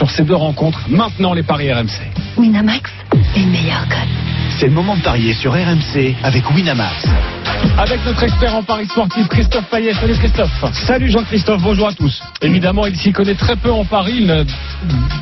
sur ces deux rencontres. Maintenant les paris RMC. Winamax, les meilleurs codes. C'est le moment de parier sur RMC avec Winamax. Avec notre expert en paris sportif, Christophe Payet. Salut Christophe. Salut Jean-Christophe, bonjour à tous. Évidemment, il s'y connaît très peu en paris. Il n'a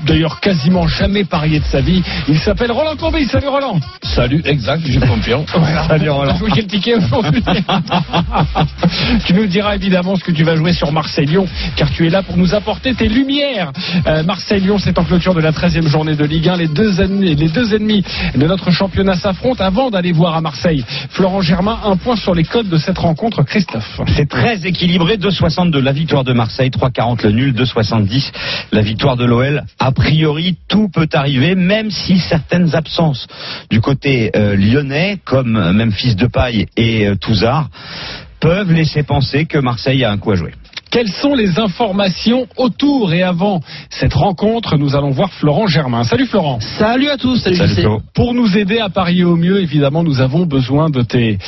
d'ailleurs quasiment jamais parié de sa vie. Il s'appelle Roland Courbis. Salut Roland. Salut, exact, je confirme. Voilà. Salut Roland. Jouer quel ticket aujourd'hui Tu nous diras évidemment ce que tu vas jouer sur Marseille-Lyon, car tu es là pour nous apporter tes lumières. Euh, Marseille-Lyon, c'est en clôture de la 13e journée de Ligue 1. Les deux, ennemis, les deux ennemis de notre championnat s'affrontent avant d'aller voir à Marseille. Florent Germain, un point sur les codes de cette rencontre, Christophe. C'est très équilibré, 2,62 la victoire de Marseille, 3,40 le nul, 2,70 la victoire de l'OL. A priori, tout peut arriver, même si certaines absences du côté euh, lyonnais, comme Memphis Depay et euh, Touzard, peuvent laisser penser que Marseille a un coup à jouer. Quelles sont les informations autour et avant cette rencontre Nous allons voir Florent Germain. Salut Florent. Salut à tous. Salut, Salut. Flo. Pour nous aider à parier au mieux, évidemment, nous avons besoin de tes,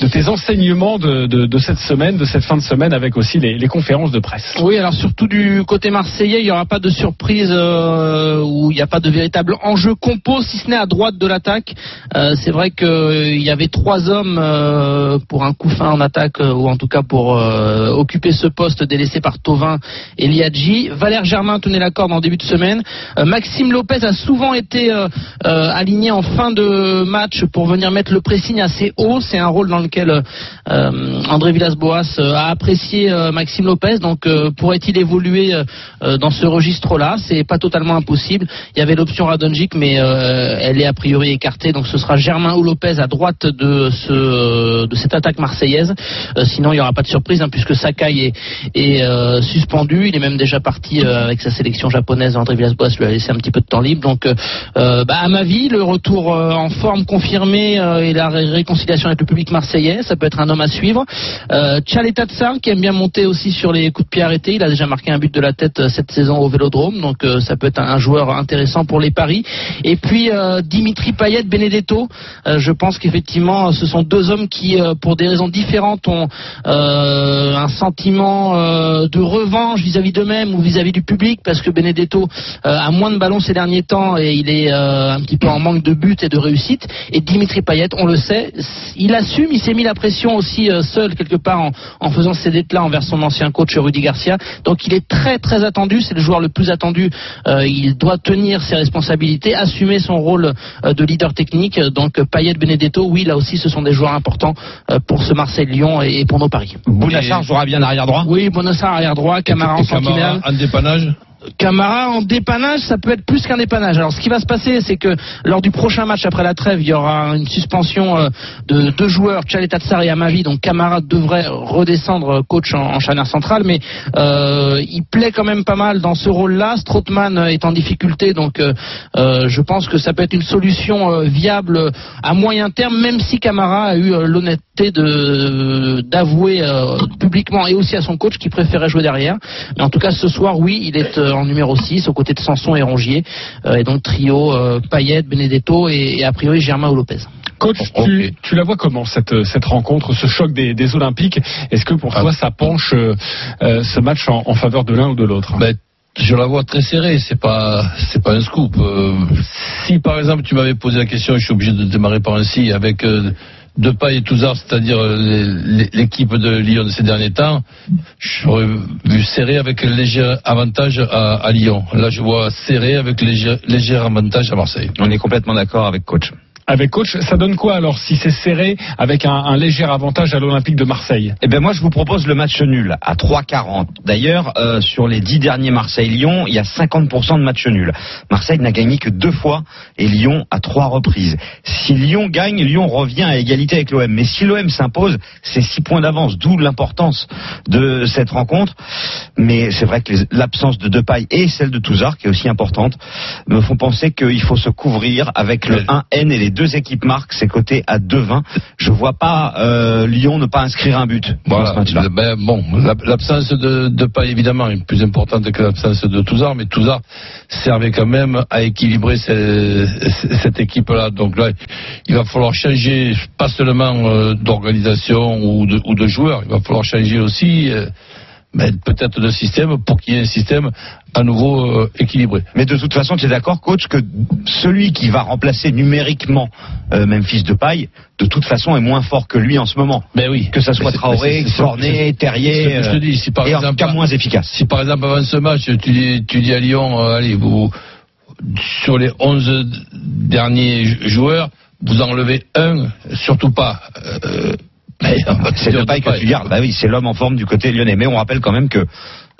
de tes enseignements de, de, de cette semaine, de cette fin de semaine, avec aussi les, les conférences de presse. Oui, alors surtout du côté marseillais, il n'y aura pas de surprise euh, où il n'y a pas de véritable enjeu compo, si ce n'est à droite de l'attaque. Euh, c'est vrai qu'il y avait trois hommes euh, pour un coup fin en attaque, euh, ou en tout cas pour euh, occuper ce poste délaissé par Tovin et Liadji. Valère Germain tenait la corde en début de semaine. Euh, Maxime Lopez a souvent été euh, euh, aligné en fin de match pour venir mettre le pressing assez haut. C'est un rôle dans lequel André Villas-Boas a apprécié Maxime Lopez. Donc pourrait-il évoluer dans ce registre-là? C'est pas totalement impossible. Il y avait l'option Radonjic, mais elle est a priori écartée. Donc ce sera Germain ou Lopez à droite de ce de cette attaque marseillaise. Sinon il n'y aura pas de surprise hein, puisque Sakai est, est euh, suspendu. Il est même déjà parti euh, avec sa sélection japonaise. André Villas-Boas lui a laissé un petit peu de temps libre. Donc euh, euh, bah, à ma vie, le retour euh, en forme confirmé et la ré- réconciliation avec le public marseillais, ça peut être un homme à suivre. Euh, Tchaleta Tsar qui aime bien monter aussi sur les coups de pied arrêtés. Il a déjà marqué un but de la tête cette saison au Vélodrome, donc ça peut être un, un joueur intéressant pour les paris. Et puis Dimitri Payet, Benedetto. Je pense qu'effectivement, ce sont deux hommes qui, pour des raisons différentes, ont un sentiment euh, de revanche vis-à-vis d'eux-mêmes ou vis-à-vis du public, parce que Benedetto euh, a moins de ballons ces derniers temps et il est euh, un petit peu en manque de buts et de réussite. Et Dimitri Payet, on le sait, il assume, il s'est mis la pression aussi seul quelque part en, en faisant ces là envers son ancien coach Rudy Garcia. Donc il est très très attendu, c'est le joueur le plus attendu. Il doit tenir ses responsabilités, assumer son rôle de leader technique. Donc Payet, Benedetto, oui, là aussi, ce sont des joueurs importants pour ce Marseille-Lyon et, et pour nos paris. Jouera bien arrière droit Oui, Bonassar arrière droit, Camara en sentinelle. en dépannage Camara en dépannage, ça peut être plus qu'un dépannage. Alors ce qui va se passer, c'est que lors du prochain match après la trêve, il y aura une suspension euh, de deux joueurs, Tchaletatsar et Amavi. Donc Camara devrait redescendre euh, coach en, en centrale, mais euh, il plaît quand même pas mal dans ce rôle-là. Strootman est en difficulté, donc je pense que ça peut être une solution viable à moyen terme, même si Camara a eu l'honnêteté d'avouer publiquement et aussi à son coach qu'il préférait jouer derrière. Mais en tout cas, ce soir, oui, il est en numéro 6 aux côtés de Sanson et Rongier. Euh, et donc trio euh, Payet, Benedetto et, et a priori Germain ou Lopez. Coach, tu, tu la vois comment cette, cette rencontre, ce choc des, des Olympiques? Est-ce que pour Ah. toi ça penche euh, euh, ce match en, en faveur de l'un ou de l'autre? Ben, je la vois très serrée, c'est pas c'est pas un scoop. Euh, si par exemple tu m'avais posé la question, je suis obligé de démarrer par un si avec euh, Depay et Touzard, c'est-à-dire euh, l'équipe de Lyon de ces derniers temps, j'aurais vu serré avec léger avantage à, à Lyon. Là, je vois serré avec léger, léger avantage à Marseille. On est complètement d'accord avec coach. Avec coach, ça donne quoi alors si c'est serré avec un, un léger avantage à l'Olympique de Marseille? Eh ben moi je vous propose le match nul à 3,40. D'ailleurs euh, sur les dix derniers Marseille-Lyon, il y a 50% de match nul. Marseille n'a gagné que deux fois et Lyon à trois reprises. Si Lyon gagne, Lyon revient à égalité avec l'OM. Mais si l'OM s'impose, c'est six points d'avance, d'où l'importance de cette rencontre. Mais c'est vrai que l'absence de Depay et celle de Touzard, qui est aussi importante, me font penser qu'il faut se couvrir avec le 1N et les deux équipes marquent, c'est coté à 2,20. Je vois pas euh, Lyon ne pas inscrire un but Voilà. Ben, bon, l'ab- l'absence de, de Pay, évidemment, est plus importante que l'absence de Touzard, mais Touzard servait quand même à équilibrer ce- cette équipe-là. Donc là, il va falloir changer, pas seulement euh, d'organisation ou de, ou de joueurs, il va falloir changer aussi euh, mais peut-être de système pour qu'il y ait un système à nouveau euh, équilibré. Mais de toute façon, tu es d'accord, coach, que celui qui va remplacer numériquement euh, Memphis Depay, de toute façon, est moins fort que lui en ce moment. Mais oui. Que ça soit Traoré, Cornet, Terrier, je te dis, si par et exemple- cas moins efficace. Si par exemple avant ce match, tu dis, tu dis à Lyon, euh, allez, vous, sur les 11 derniers jou- joueurs, vous enlevez un, surtout pas. Va C'est dire Depay que tu gardes. Bah oui, c'est l'homme en forme du côté lyonnais. Mais on rappelle quand même que,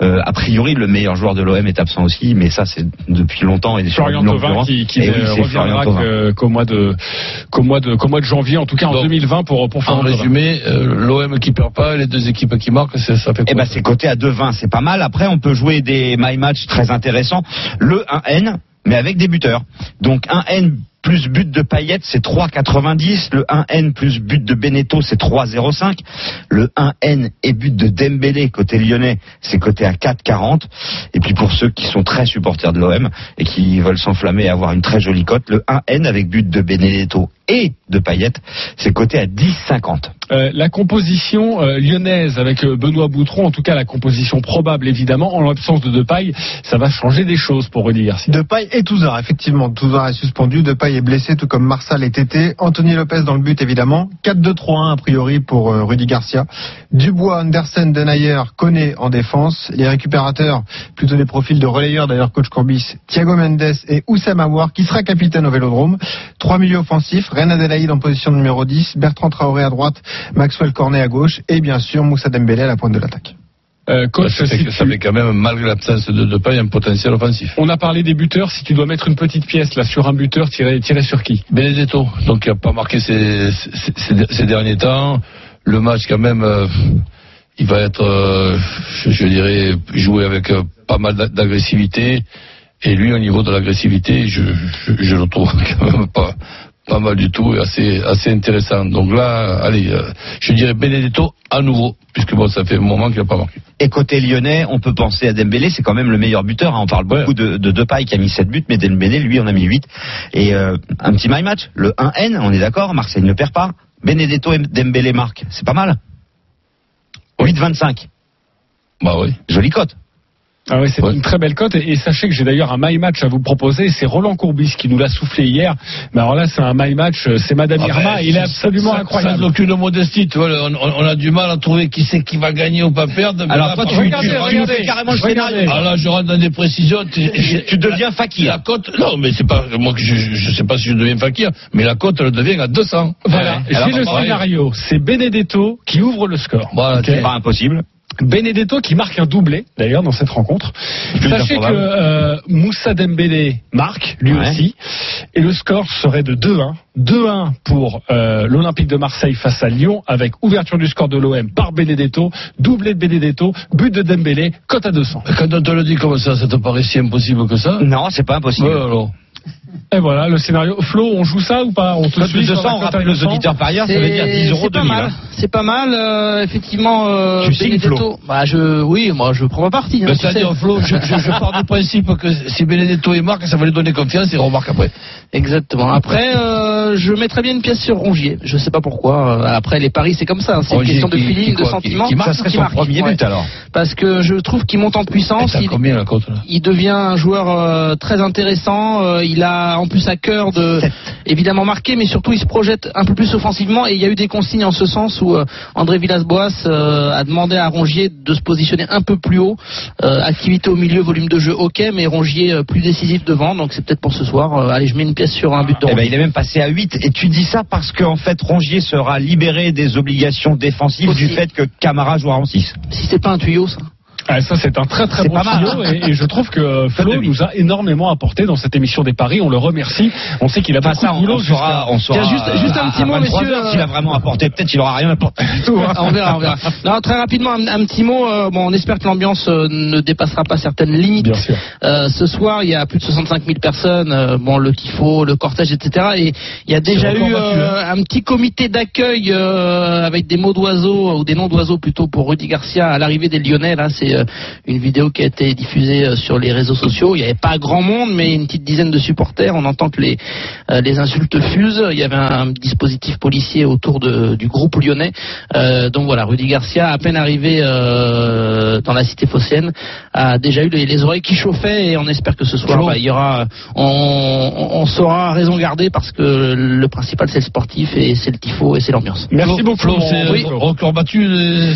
euh, a priori, le meilleur joueur de l'OM est absent aussi. Mais ça, c'est depuis longtemps et sur Florian Thauvin qui, qui oui, reviendra qu'au mois de qu'au mois de qu'au mois de janvier en tout cas en Donc, 2020 pour pour En Florian Thauvin. résumé, euh, l'OM qui perd pas, les deux équipes qui marquent, c'est- ça fait Eh ben c'est coté à 2,20, c'est pas mal. Après, on peut jouer des my match très intéressants. Le 1N, mais avec des buteurs. Donc 1N plus but de Payet, c'est 3,90. Le 1N plus but de Beneteau, c'est 3,05. Le 1N et but de Dembélé côté lyonnais, c'est coté à 4,40. Et puis pour ceux qui sont très supporters de l'OM et qui veulent s'enflammer et avoir une très jolie cote, le 1N avec but de Benedetto et de Payet, c'est coté à 10,50. Euh, la composition euh, lyonnaise avec euh, Benoît Boutron, en tout cas la composition probable évidemment, en l'absence de Depay, ça va changer des choses pour Rudy Garcia. Depay et Touzard, effectivement. Touzard est suspendu, Depay est blessé, tout comme Marsal et Tété. Anthony Lopez dans le but, évidemment. 4-2-3-1 a priori pour euh, Rudy Garcia. Dubois, Andersen, Denayer, Koné en défense. Les récupérateurs, plutôt des profils de relayeurs d'ailleurs, coach Courbis, Thiago Mendes et Oussam Aouar, qui sera capitaine au Vélodrome. Trois milieux offensifs, Reine Adelaide en position numéro 10, Bertrand Traoré à droite, Maxwell Cornet à gauche, et bien sûr Moussa Dembélé à la pointe de l'attaque. Euh, coach, ça, fait si que ça tu- fait quand même, malgré l'absence de Depay, un potentiel offensif. on a parlé des buteurs, si tu dois mettre une petite pièce là sur un buteur, tirer, tirer sur qui? Benedetto, donc il n'a pas marqué ces, derniers temps. Le match quand même, euh, il va être, euh, je, je dirais, joué avec euh, pas mal d'a- d'agressivité. Et lui, au niveau de l'agressivité, je, je, je le trouve quand même pas, pas mal du tout et assez, assez intéressant. Donc là, allez, euh, je dirais Benedetto à nouveau, puisque bon, ça fait un moment qu'il n'a pas marqué. Et côté lyonnais, on peut penser à Dembélé, c'est quand même le meilleur buteur. hein. On parle beaucoup de, de Depay qui a mis 7 buts, mais Dembélé, lui, en a mis 8. Et euh, un petit my match, le 1N, on est d'accord, Marseille ne perd pas. Benedetto et Dembélé marquent, c'est pas mal. 8-25, Bah oui. jolie cote. Ah oui, c'est Ouais. une très belle cote. Et, et sachez que j'ai d'ailleurs un my match à vous proposer. C'est Roland Courbis qui nous l'a soufflé hier. Mais alors là, c'est un my match. euh, C'est Madame Ah Irma. ben, il est absolument ça- incroyable. Sans aucune modestie, tu vois, on, a du mal à trouver qui c'est qui va gagner ou pas perdre. mais Alors là, toi, tu, par tu, contre, tu regardez, regardez. carrément le scénario. Ah là, je rentre dans des précisions. Tu, Tu deviens fakir. La cote, non, mais c'est pas moi que je, je sais pas si je deviens fakir, mais la cote elle devient à 200. Voilà. J'ai Alors, le scénario. C'est Benedetto qui ouvre le score. Voilà. C'est pas impossible. Benedetto qui marque un doublé d'ailleurs dans cette rencontre. Plus Sachez que euh, Moussa Dembélé marque lui Ouais. aussi et le score serait de 2-1. 2-1 pour euh, l'Olympique de Marseille face à Lyon avec ouverture du score de l'OM par Benedetto, doublé de Benedetto, but de Dembélé, cote à 200. Quand on te le dit comme ça, ça te paraît si impossible que ça? Non, c'est pas impossible. Ouais, alors. Et voilà le scénario. Flo, on joue ça ou pas? On te suit de sur 200, la on rappelle aux 200? auditeurs par ailleurs, ça veut dire 10 euros C'est pas 2000. mal. hein. C'est pas mal. euh, effectivement, euh, Tu signes, Benedetto. Flo Bah, je, oui, moi, je prends ma partie. hein, tu sais. C'est-à-dire, Flo, je, je, je pars du principe que si Benedetto est marque, ça va lui donner confiance et remarque après. Exactement. Après, euh, je mettrais bien une pièce sur Rongier. Je sais pas pourquoi. Euh, Après, les paris, c'est comme ça. hein. C'est une question de feeling, de sentiment. qui- qui marque, Ça serait son marque, premier ouais. but alors. Parce que je trouve qu'il monte en puissance. Il, combien là il devient un joueur euh, très intéressant. Euh, il a en plus à cœur de évidemment marquer, mais surtout il se projette un peu plus offensivement. Et il y a eu des consignes en ce sens où euh, André Villas-Boas euh, a demandé à Rongier de se positionner un peu plus haut. Euh, activité au milieu, volume de jeu, ok, mais Rongier euh, plus décisif devant. Donc c'est peut-être pour ce soir. Euh, allez, je mets une pièce sur un but de Eh ben, il est même passé à 8. Et tu dis ça parce qu'en fait, Rongier sera libéré des obligations défensives Aussi. du fait que Camara jouera en 6. Si c'est pas un tuyau, ça. Ah, ça c'est un très très bon pas tuyau hein. et, et je trouve que euh, Flo nous a énormément apporté dans cette émission des paris. On le remercie. On sait qu'il a Enfin, beaucoup ça, de boulot. on saura, on saura. Tiens, juste- juste un à- petit à mot, 23 messieurs, heures euh, S'il a vraiment apporté, peut-être il aura rien apporté du tout. hein. on verra, on verra. Non, très rapidement, un, un petit mot. euh, bon, on espère que l'ambiance euh, ne dépassera pas certaines limites. Bien sûr. Euh, ce soir, il y a plus de 65 000 personnes. euh, bon, le tifo, le cortège, etc. Et il y a déjà eu euh, un petit comité d'accueil euh, avec des mots d'oiseaux ou des noms d'oiseaux plutôt pour Rudy Garcia à l'arrivée des Lyonnais. Là, c'est euh, une vidéo qui a été diffusée euh, sur les réseaux sociaux. Il n'y avait pas grand monde, mais une petite dizaine de supporters. On entend que les, euh, les insultes fusent. Il y avait un dispositif policier autour de, du groupe lyonnais. Euh, donc voilà, Rudy Garcia, à peine arrivé euh, dans la cité phocéenne, a déjà eu les, les oreilles qui chauffaient et on espère que ce soir, bah, il y aura, on, on, saura raison garder parce que le principal c'est le sportif et c'est le tifo et c'est l'ambiance. Merci beaucoup. Flo, c'est Oui. record battu. les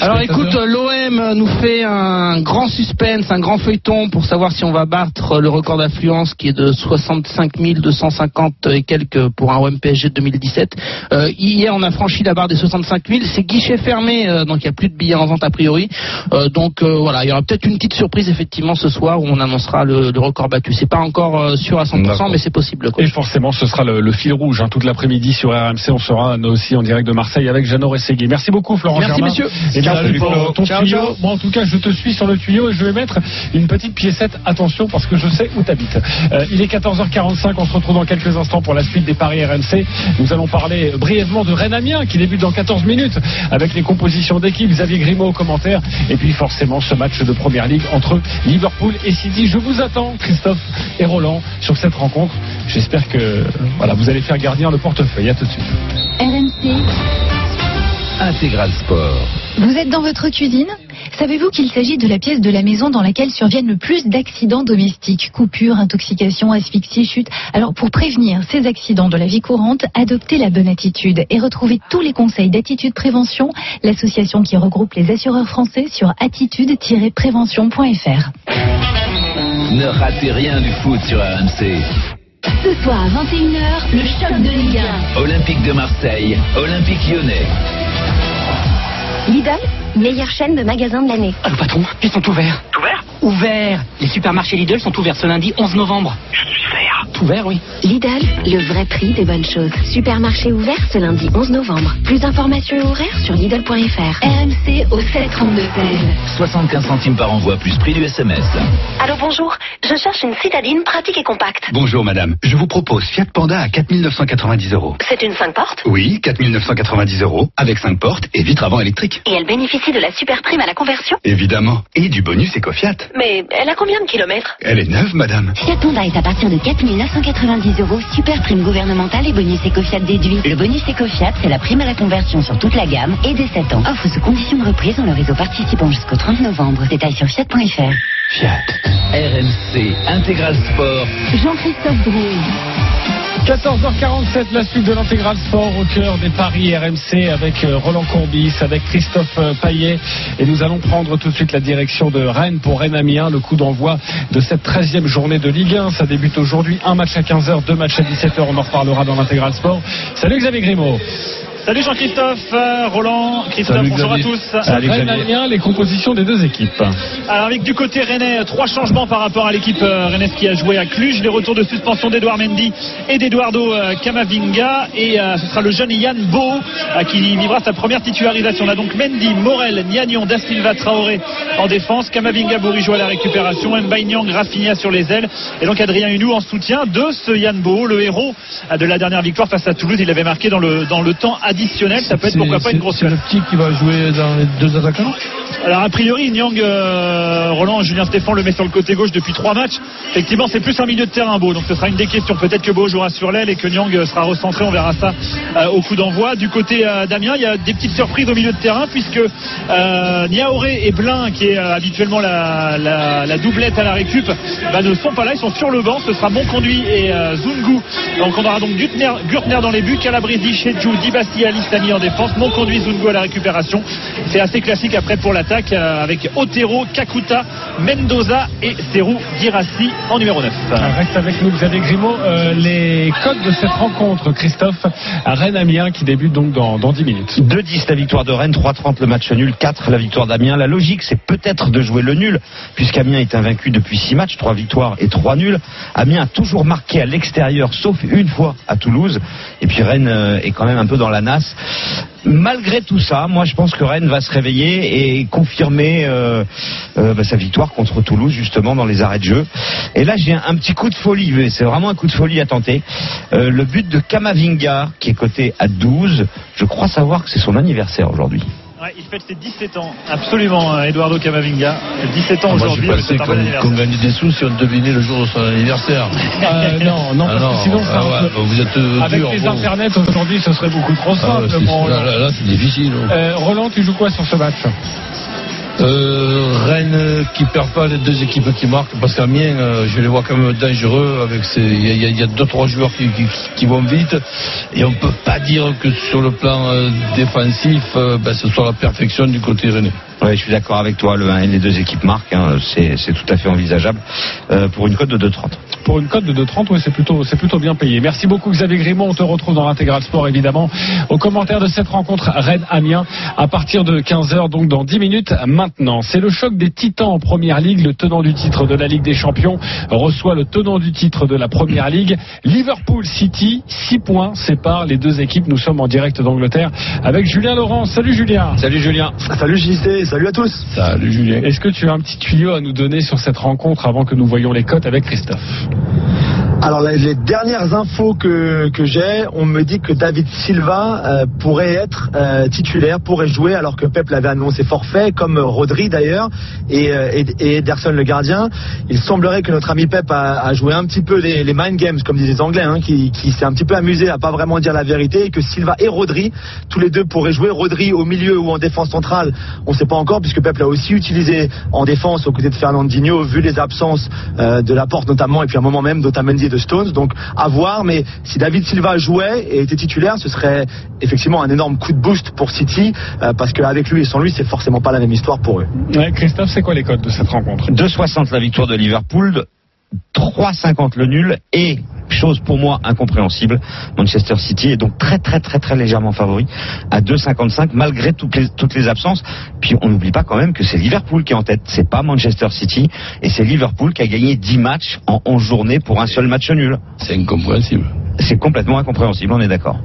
Alors écoute, l'OM nous fait un grand suspense, un grand feuilleton pour savoir si on va battre le record d'affluence qui est de 65 250 et quelques pour un OM PSG de 2017. Euh, hier, on a franchi la barre des 65 000. C'est guichet fermé, euh, donc il n'y a plus de billets en vente a priori. Euh, donc euh, voilà, il y aura peut-être une petite surprise effectivement ce soir où on annoncera le, le record battu. C'est pas encore sûr à 100%, mais c'est possible. coach. Et forcément, ce sera le, le fil rouge hein, toute l'après-midi sur RMC. On sera nous aussi en direct de Marseille avec Jeannot Rességui. Merci beaucoup, Florent Merci, Germain. messieurs. Et salut, pour Flo. ton Ciao, ciao. Moi, en tout cas, je te suis sur le tuyau et je vais mettre une petite piécette. Attention, parce que je sais où t'habites. Euh, il est 14h45. On se retrouve dans quelques instants pour la suite des paris RMC. Nous allons parler brièvement de Rennes-Amiens qui débute dans 14 minutes avec les compositions d'équipe. Xavier Grimaud au commentaire. Et puis, forcément, ce match de première ligue entre Liverpool et City. Je vous attends, Christophe et Roland, sur cette rencontre. J'espère que voilà, vous allez faire gardien le portefeuille. À tout de suite. RMC, Intégral Sport. vous êtes dans votre cuisine? Savez-vous qu'il s'agit de la pièce de la maison dans laquelle surviennent le plus d'accidents domestiques? Coupures, intoxication, asphyxie, chute. Alors pour prévenir ces accidents de la vie courante, adoptez la bonne attitude et retrouvez tous les conseils d'Attitude Prévention, l'association qui regroupe les assureurs français sur attitude-prévention.fr. Ne ratez rien du foot sur RMC. Ce soir à 21h, le choc de Ligue 1. Olympique de Marseille, Olympique lyonnais. Lidl, meilleure chaîne de magasins de l'année. Allô patron, ils sont ouverts. Ouverts Ouverts Les supermarchés Lidl sont ouverts ce lundi 11 novembre. Je suis vert. Ouvert, oui. Lidl, le vrai prix des bonnes choses. Supermarché ouvert ce lundi 11 novembre. Plus d'informations et horaires sur Lidl.fr. RMC au 732 16. 75 centimes par envoi plus prix du SMS. Allô, bonjour. Je cherche une citadine pratique et compacte. Bonjour madame, je vous propose Fiat Panda à 4990 euros. C'est une 5 portes? Oui, 4990 euros, avec 5 portes et vitre avant électrique. et elle bénéficie de la super prime à la conversion? Évidemment. Et du bonus EcoFiat. Mais elle a combien de kilomètres? Elle est neuve madame. Fiat Panda est à partir de 4 990 euros, super prime gouvernementale et bonus Ecofiat déduit. Le bonus Ecofiat, c'est la prime à la conversion sur toute la gamme et dès 7 ans. Offre sous condition de reprise dans le réseau participant jusqu'au 30 novembre. Détails sur fiat.fr. Fiat. RMC Intégral Sport. Jean-Christophe Drouille. 14h47, la suite de l'intégral sport au cœur des paris RMC avec euh, Roland Courbis, avec Christophe euh, Paillet. Et nous allons prendre tout de suite la direction de Rennes pour Rennes Amiens, le coup d'envoi de cette 13e journée de Ligue 1. Ça débute aujourd'hui, un match à 15h, deux matchs à 17h. On en reparlera dans l'intégral sport. Salut Xavier Grimaud. Salut Jean-Christophe, euh, Roland, Christophe, Salut bonjour Xavier. à tous. Rennes Amiens, les compositions des deux équipes. Alors avec du côté rennais, trois changements par rapport à l'équipe euh, rennaise qui a joué à Cluj. Les retours de suspension d'Edouard Mendy et d'Eduardo euh, Camavinga. Et ce sera le jeune Yann Beau qui vivra sa première titularisation. On a donc Mendy, Morel, Niagnon, Da Silva, Traoré en défense. Camavinga, Bourigeau à la récupération. Mbaïniang, Rafinha sur les ailes. Et donc Adrien Hunou en soutien de ce Yann Beau, le héros de la dernière victoire face à Toulouse. Il avait marqué dans le, dans le temps additionnel. Ça peut être pourquoi pas une grosse C'est le petit qui va jouer dans les deux attaquants alors a priori, Nyang, euh, Roland, Julien Stéphane le met sur le côté gauche depuis trois matchs. Effectivement, c'est plus un milieu de terrain Beau, donc ce sera une des questions. Peut-être que Beau jouera sur l'aile et que Nyang sera recentré, on verra ça euh, au coup d'envoi. Du côté euh, d'Amiens, il y a des petites surprises au milieu de terrain puisque euh, Niaoré et Blin, qui est euh, habituellement la, la- la doublette à la récup, bah, ne sont pas là, ils sont sur le banc. Ce sera Monconduit et euh, Zungu. Donc on aura donc Gürtner, Gürtner dans les buts, Calabresi, Chedjou, Dibassi, Alistami en défense, Monconduit, Zungu à la récupération. C'est assez classique après pour l'attaque euh, avec Otero, Kakuta, Mendoza et Serou Girassi en numéro 9. Reste avec nous Xavier Grimaud. Euh, les codes de cette rencontre, Christophe, à Rennes-Amiens qui débute donc dans, dans 10 minutes. 2-10 la victoire de Rennes, 3-30 le match nul, 4 la victoire d'Amiens. La logique, c'est peut-être de jouer le nul, puisqu'Amiens est invaincu depuis 6 matchs, 3 victoires et 3 nuls. Amiens a toujours marqué à l'extérieur, sauf une fois à Toulouse. Et puis Rennes euh, est quand même un peu dans la Malgré tout ça, moi je pense que Rennes va se réveiller et confirmer euh, euh, bah, sa victoire contre Toulouse justement dans les arrêts de jeu. Et là j'ai un, petit coup de folie, c'est vraiment un coup de folie à tenter. Euh, le but de Kamavinga qui est coté à 12, je crois savoir que c'est son anniversaire aujourd'hui. Ouais, il fête ses 17 ans, absolument, euh, Eduardo Camavinga. 17 ans Ah, aujourd'hui, je avec pensais un bon qu'on gagnait des sous si on devinait le jour de son anniversaire. Euh, non, non, Ah parce que sinon, ah ça- ouais, vous êtes euh, avec dur, les internets aujourd'hui, ce serait beaucoup trop Ah, simple. c'est- mon là, là, là, c'est difficile. hein. Euh, Roland, tu joues quoi sur ce match? Euh, Rennes qui perd pas les deux équipes qui marquent parce qu'Amiens euh, je les vois quand même dangereux avec ces il y a- deux trois joueurs qui, vont vite et on peut pas dire que sur le plan euh, défensif euh, ben, ce soit la perfection du côté rennais. Ouais, je suis d'accord avec toi. Le 1 et les deux équipes marquent. hein, c'est tout à fait envisageable euh, pour une cote de 2,30. Pour une cote de 2,30, oui, c'est plutôt, c'est plutôt bien payé. Merci beaucoup Xavier Grimaud. On te retrouve dans l'intégral sport évidemment. Au commentaire de cette rencontre Rennes-Amiens à partir de 15h, donc dans 10 minutes maintenant. C'est le choc des titans en première ligue. Le tenant du titre de la Ligue des Champions reçoit le tenant du titre de la première ligue. Liverpool City, 6 points séparent les deux équipes. Nous sommes en direct d'Angleterre avec Julien Laurent. Salut Julien. Salut Julien. Salut JC, salut à tous. Salut Julien. Est-ce que tu as un petit tuyau à nous donner sur cette rencontre avant que nous voyions les cotes avec Christophe? Alors les, dernières infos que, que j'ai, on me dit que David Silva euh, pourrait être euh, titulaire, pourrait jouer alors que Pep l'avait annoncé forfait, comme Rodri d'ailleurs et, euh, et, et Ederson le gardien. Il semblerait que notre ami Pep a, a joué un petit peu les, les mind games comme disent les Anglais, hein, qui, qui s'est un petit peu amusé à pas vraiment dire la vérité et que Silva et Rodri, tous les deux pourraient jouer. Rodri au milieu ou en défense centrale, on ne sait pas encore puisque Pep l'a aussi utilisé en défense aux côtés de Fernandinho vu les absences euh, de la porte notamment et puis à un moment même d'Otamendi et de Stones. Donc à voir, mais si David Silva jouait et était titulaire, ce serait effectivement un énorme coup de boost pour City euh, parce qu'avec lui et sans lui, c'est forcément pas la même histoire pour eux. Ouais, Christophe, c'est quoi les cotes de cette rencontre? 2,60 la victoire de Liverpool, 3,50 le nul et chose pour moi incompréhensible, Manchester City est donc très très très très légèrement favori à 2,55 malgré toutes les, toutes les absences. Puis on n'oublie pas quand même que c'est Liverpool qui est en tête, c'est pas Manchester City et c'est Liverpool qui a gagné 10 matchs en 11 journées pour un seul match nul. C'est incompréhensible. C'est complètement incompréhensible, on est d'accord.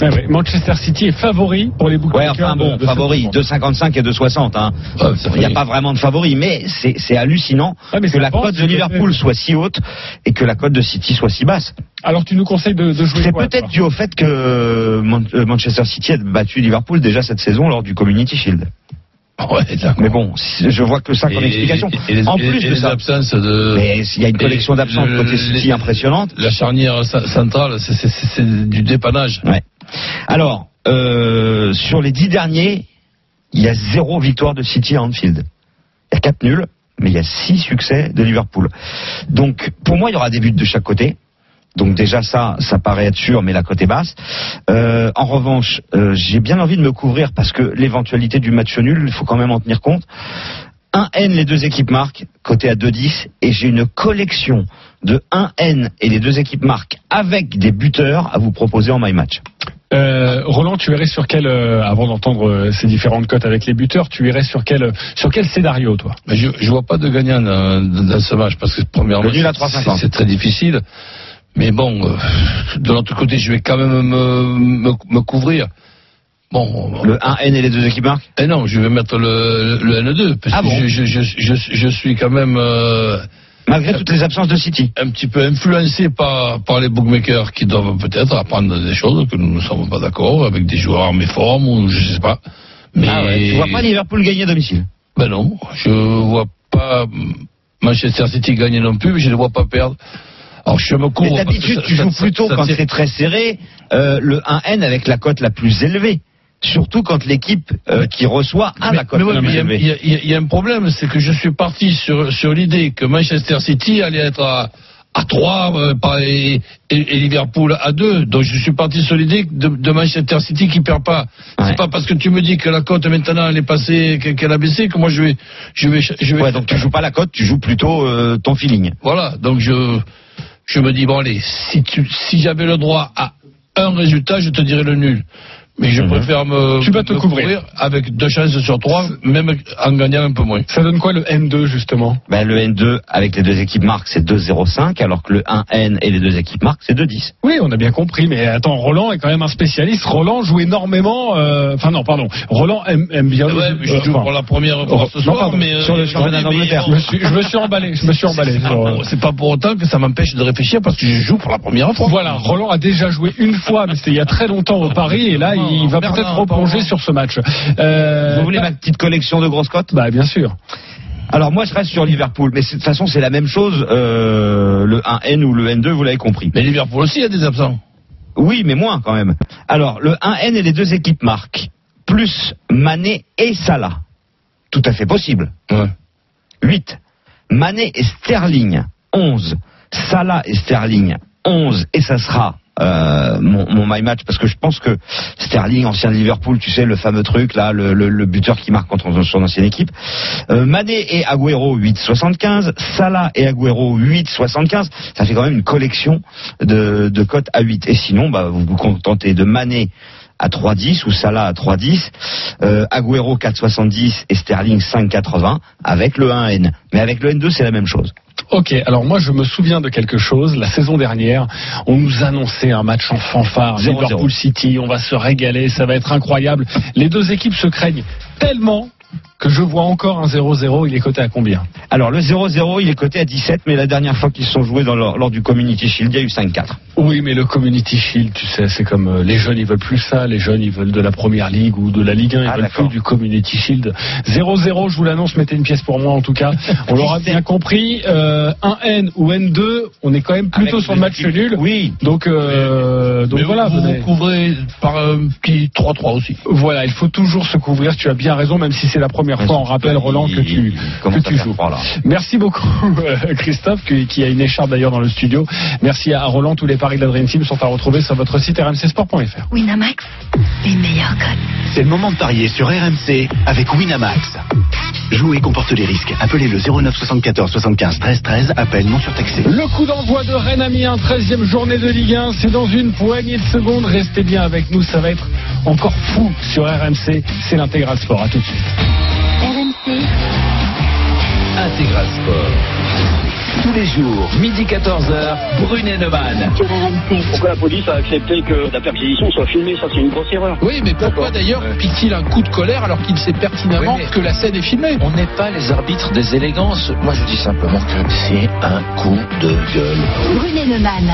Ouais, ouais. Manchester City est favori pour les Ouais, bookmakers. enfin de- bon, de cette favori, rencontre. 2,55 et 2,60. Hein. Ouais, Il n'y a pas vraiment de favori, mais c'est hallucinant Ouais, mais que la cote de Liverpool soit si haute et que la cote de City soit si basse. Alors tu nous conseilles de, de jouer C'est peut-être dû au fait que Man- euh, Manchester City a battu Liverpool déjà cette saison lors du Community Shield. Ouais, d'accord. Mais bon, je vois que ça comme Et- explication. et les- en plus et de les ça, absences de. mais il y a une collection le- côté City impressionnante. La charnière cen- centrale, c'est du dépannage. Ouais. Alors, euh, sur les dix derniers, il y a zéro victoire de City à Anfield. Il y a quatre nuls, mais il y a six succès de Liverpool. Donc, pour moi, il y aura des buts de chaque côté. Donc déjà ça, ça paraît être sûr, mais la est basse. Euh, en revanche, euh, j'ai bien envie de me couvrir parce que l'éventualité du match nul, il faut quand même en tenir compte. 1N, les deux équipes marquent, côté à 2-10, et j'ai une collection de 1N et les deux équipes marquent avec des buteurs à vous proposer en my match. Euh, Roland, tu irais sur quel, euh, avant d'entendre euh, ces différentes cotes avec les buteurs, tu irais sur quel, sur quel scénario, toi? Mais je, je vois pas de gagnant dans, dans ce match parce que premièrement, c'est- 3,50. c'est très difficile. Mais bon, euh, de l'autre côté, je vais quand même me, me, me couvrir. Bon, Le 1N et les deux équipes marquent? Eh non, je vais mettre le, le N2 parce Ah que bon? je, je, je, je, je suis quand même euh, Malgré toutes les absences de City. un petit peu influencé par, par les bookmakers qui doivent peut-être apprendre des choses que nous ne sommes pas d'accord avec des joueurs en méforme ou je sais pas. Mais Ah ouais, tu vois pas Liverpool gagner à domicile? Ben non, je vois pas Manchester City gagner non plus, mais je ne vois pas perdre. Alors je me cours. D'habitude, tu joues plutôt quand c'est très serré euh, le 1N avec la cote la plus élevée. Surtout quand l'équipe euh, qui reçoit a la cote Mais la plus il y y, y a- un problème, c'est que je suis parti sur, sur l'idée que Manchester City allait être à, à 3 euh, et, et- Liverpool à 2. Donc je suis parti sur l'idée de, de Manchester City qui perd pas. Ouais. C'est pas parce que tu me dis que la cote maintenant elle est passée, que- qu'elle a baissé, que moi je vais, je vais, je vais. Ouais, donc tu joues pas la cote, tu joues plutôt euh, ton feeling. Voilà, donc je, je me dis, bon allez, si, tu, si j'avais le droit à un résultat, je te dirais le nul. Mais je Mhm. préfère me, Tu vas te me couvrir. avec deux chances sur trois, même en gagnant un peu moins. Ça donne quoi le N2 justement? Ben, le N2 avec les deux équipes marques c'est 2,05 alors que le 1N et les deux équipes marques c'est 2,10. Oui, on a bien compris, mais attends, Roland est quand même un spécialiste. Roland joue énormément. euh, Enfin non, pardon. Roland aime, aime bien. le Ouais, je euh, joue enfin, pour la première fois ce non, soir, pardon, mais euh, sur le championnat d'Angleterre. Je me suis, je me suis emballé. Je me suis emballé. C'est pas, sur, pour- c'est pas pour autant que ça m'empêche de réfléchir parce que je joue pour la première fois. Voilà, Roland a déjà joué une fois, mais c'était il y a très longtemps au Paris, et là, il, il va peut-être replonger sur ce match. Euh, Vous voulez ma petite collection de grosses cotes Bah bien sûr. Alors moi je reste sur Liverpool, mais de toute façon c'est la même chose, euh, le 1N ou le N2, vous l'avez compris. Mais Liverpool aussi, il y a des absents. Oui, mais moins quand même. Alors le 1N et les deux équipes marquent, plus Mané et Salah. Tout à fait possible. Ouais. 8. Mané et Sterling, 11. Salah et Sterling, 11. Et ça sera euh, mon, mon my match parce que je pense que Sterling, ancien Liverpool, tu sais, le fameux truc là, le, le- le buteur qui marque contre son ancienne équipe. Euh, Mané et Agüero, 8,75. Salah et Agüero, 8,75. Ça fait quand même une collection de, de cotes à 8. Et sinon, bah, vous vous contentez de Mané à 3,10 ou Salah à 3,10, euh, Agüero 4,70 et Sterling 5,80 avec le 1N. Mais avec le N2, c'est la même chose. Ok, alors moi je me souviens de quelque chose. La saison dernière, on nous annonçait un match en fanfare, 0-0. Liverpool City, on va se régaler, ça va être incroyable. Les deux équipes se craignent tellement que je vois encore un 0-0. Il est coté à combien? Alors le 0-0, il est coté à 17, mais la dernière fois qu'ils se sont joués dans leur- lors du Community Shield, il y a eu 5-4. Oui, mais le Community Shield, tu sais, c'est comme euh, les jeunes, ils veulent plus ça. Les jeunes, ils veulent de la Première Ligue ou de la Ligue 1, ils Ah, veulent plus du Community Shield. 0-0, je vous l'annonce, mettez une pièce pour moi en tout cas. On l'aura bien compris. Euh, un N ou N2, on est quand même plutôt Avec sur le match nul. Oui. Donc, euh, donc Mais voilà. vous, vous couvrez par un petit 3-3 aussi. Voilà, il faut toujours se couvrir. Tu as bien raison, même si c'est la première fois. On rappelle Roland que tu Comment que tu joues. Merci beaucoup euh, Christophe qui, qui a une écharpe d'ailleurs dans le studio. Merci à Roland. Tous les paris de la Dream Team sont à retrouver sur votre site rmcsport.fr. Winamax, les meilleurs codes. C'est le moment de parier sur RMC avec Winamax. Jouer comporte les risques. Appelez le 09 74 75 13 13. Appel non surtaxé. Le coup d'envoi de Rennes Amiens, 13e journée de Ligue 1, c'est dans une poignée de secondes. Restez bien avec nous, ça va être encore fou sur RMC. C'est l'intégral sport. À tout de suite. RMC, Intégral Sport. Tous les jours, midi 14h, Brunet Neumann. Pourquoi la police a accepté que la perquisition soit filmée? Ça, c'est une grosse erreur. Oui, mais pourquoi d'ailleurs pique-t-il un coup de colère alors qu'il sait pertinemment Oui, mais- que la scène est filmée? On n'est pas les arbitres des élégances. Moi, je dis simplement que c'est un coup de gueule. Brunet Neumann.